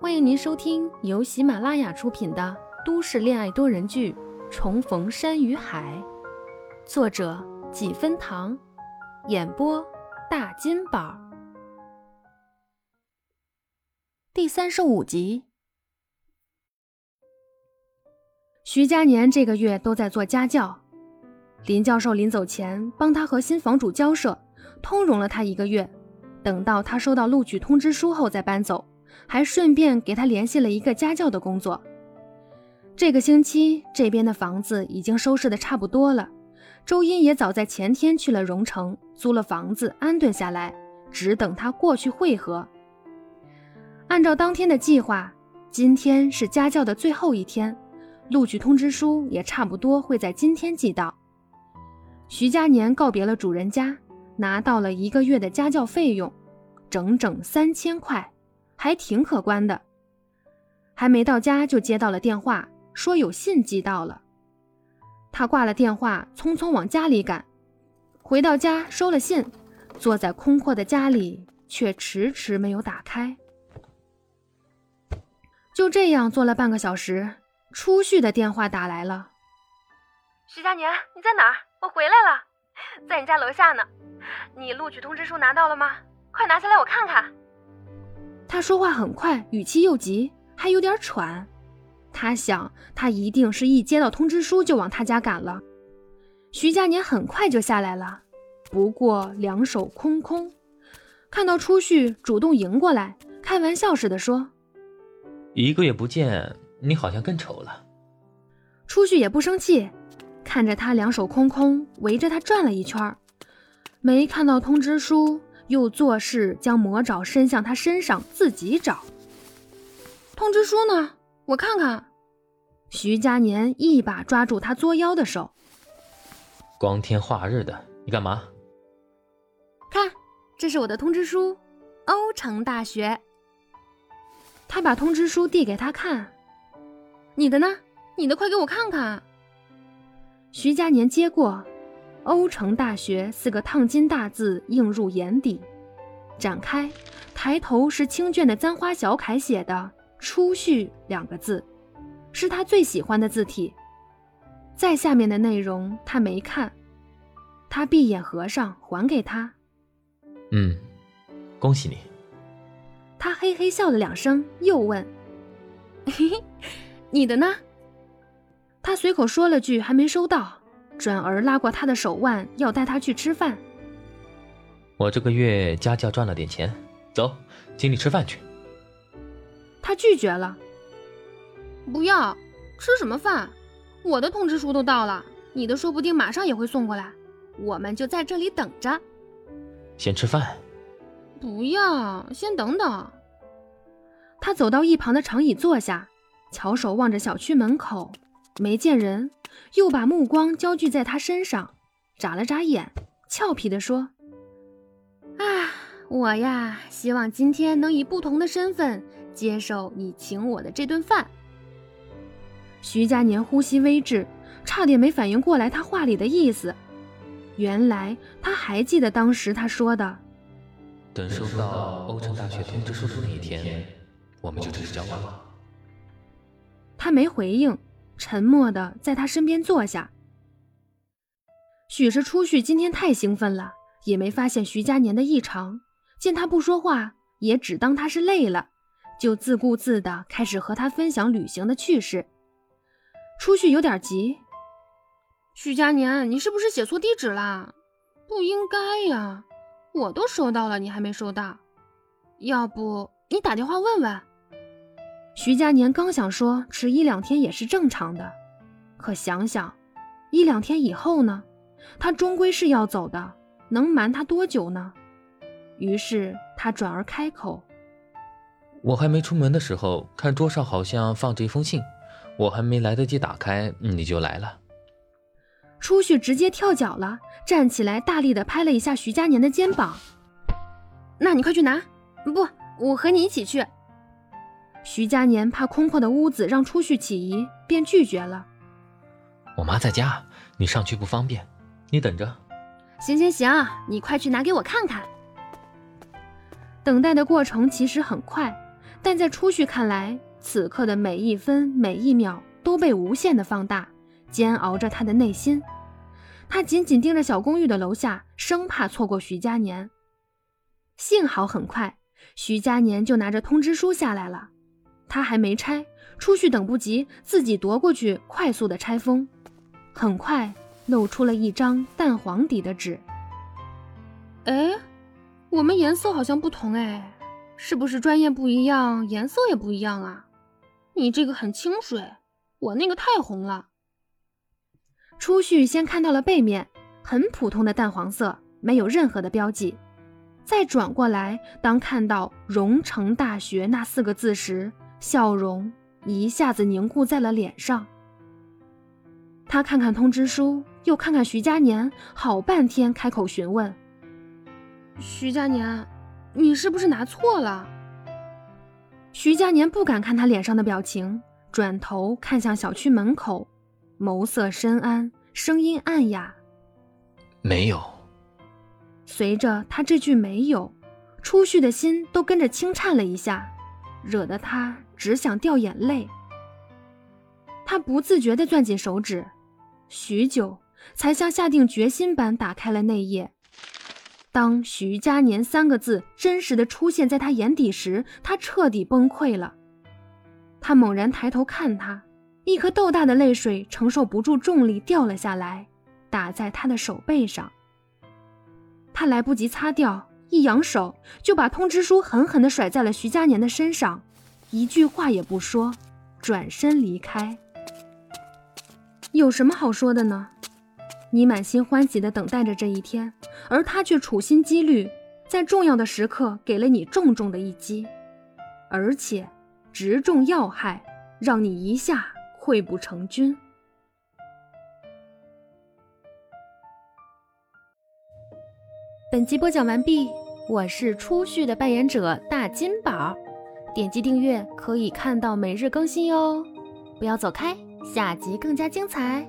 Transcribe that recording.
欢迎您收听由喜马拉雅出品的都市恋爱多人剧《重逢山与海》，作者几分糖，演播大金宝，第三十五集。徐佳年这个月都在做家教，林教授临走前帮他和新房主交涉，通融了他一个月，等到他收到录取通知书后再搬走。还顺便给他联系了一个家教的工作。这个星期这边的房子已经收拾的差不多了，周英也早在前天去了荣城租了房子安顿下来，只等他过去会合。按照当天的计划，今天是家教的最后一天，录取通知书也差不多会在今天寄到。徐佳年告别了主人家，拿到了一个月的家教费用，整整三千块。还挺可观的。还没到家就接到了电话，说有信寄到了。他挂了电话，匆匆往家里赶。回到家收了信，坐在空阔的家里，却迟迟没有打开。就这样坐了半个小时，初旭的电话打来了。徐佳年，你在哪儿？我回来了，在你家楼下呢。你录取通知书拿到了吗？快拿下来我看看。他说话很快，语气又急，还有点喘。他想，他一定是一接到通知书就往他家赶了。徐佳年很快就下来了，不过两手空空。看到初旭主动迎过来，开玩笑似的说：“一个月不见，你好像更丑了。”初旭也不生气，看着他两手空空，围着他转了一圈，没看到通知书。又作势将魔爪伸向他身上，自己找。通知书呢？我看看。徐佳年一把抓住他作妖的手。光天化日的，你干嘛？看，这是我的通知书，欧城大学。他把通知书递给他看。你的呢？你的快给我看看。徐佳年接过。欧城大学四个烫金大字映入眼底，展开，抬头是清卷的簪花小楷写的“初序”两个字，是他最喜欢的字体。再下面的内容他没看，他闭眼合上，还给他。嗯，恭喜你。他嘿嘿笑了两声，又问：“嘿嘿，你的呢？”他随口说了句：“还没收到。”转而拉过他的手腕，要带他去吃饭。我这个月家教赚了点钱，走，请你吃饭去。他拒绝了，不要吃什么饭？我的通知书都到了，你的说不定马上也会送过来，我们就在这里等着。先吃饭。不要，先等等。他走到一旁的长椅坐下，翘首望着小区门口，没见人。又把目光焦聚在他身上，眨了眨眼，俏皮地说：“啊，我呀，希望今天能以不同的身份接受你请我的这顿饭。”徐佳年呼吸微滞，差点没反应过来他话里的意思。原来他还记得当时他说的：“等收到欧城大学通知书的那一天，我们就正式交往。”他没回应。沉默的在他身边坐下。许是初旭今天太兴奋了，也没发现徐佳年的异常。见他不说话，也只当他是累了，就自顾自的开始和他分享旅行的趣事。初旭有点急：“徐佳年，你是不是写错地址了？不应该呀，我都收到了，你还没收到。要不你打电话问问？”徐佳年刚想说迟一两天也是正常的，可想想，一两天以后呢？他终归是要走的，能瞒他多久呢？于是他转而开口：“我还没出门的时候，看桌上好像放着一封信，我还没来得及打开，你就来了。”出去直接跳脚了，站起来，大力的拍了一下徐佳年的肩膀：“那你快去拿，不，我和你一起去。”徐佳年怕空旷的屋子让初旭起疑，便拒绝了。我妈在家，你上去不方便，你等着。行行行，你快去拿给我看看。等待的过程其实很快，但在初旭看来，此刻的每一分每一秒都被无限的放大，煎熬着他的内心。他紧紧盯着小公寓的楼下，生怕错过徐佳年。幸好很快，徐佳年就拿着通知书下来了。他还没拆，初旭等不及，自己夺过去，快速的拆封。很快，露出了一张淡黄底的纸。哎，我们颜色好像不同哎，是不是专业不一样，颜色也不一样啊？你这个很清水，我那个太红了。初旭先看到了背面，很普通的淡黄色，没有任何的标记。再转过来，当看到“荣城大学”那四个字时，笑容一下子凝固在了脸上。他看看通知书，又看看徐佳年，好半天开口询问：“徐佳年，你是不是拿错了？”徐佳年不敢看他脸上的表情，转头看向小区门口，眸色深谙，声音暗哑：“没有。”随着他这句“没有”，初旭的心都跟着轻颤了一下，惹得他只想掉眼泪。他不自觉地攥紧手指。许久，才像下定决心般打开了那页。当“徐佳年”三个字真实的出现在他眼底时，他彻底崩溃了。他猛然抬头看他，一颗豆大的泪水承受不住重力掉了下来，打在他的手背上。他来不及擦掉，一扬手就把通知书狠狠地甩在了徐佳年的身上，一句话也不说，转身离开。有什么好说的呢？你满心欢喜地等待着这一天，而他却处心积虑，在重要的时刻给了你重重的一击，而且直中要害，让你一下溃不成军。本集播讲完毕，我是初旭的扮演者大金宝，点击订阅可以看到每日更新哟，不要走开。下集更加精彩。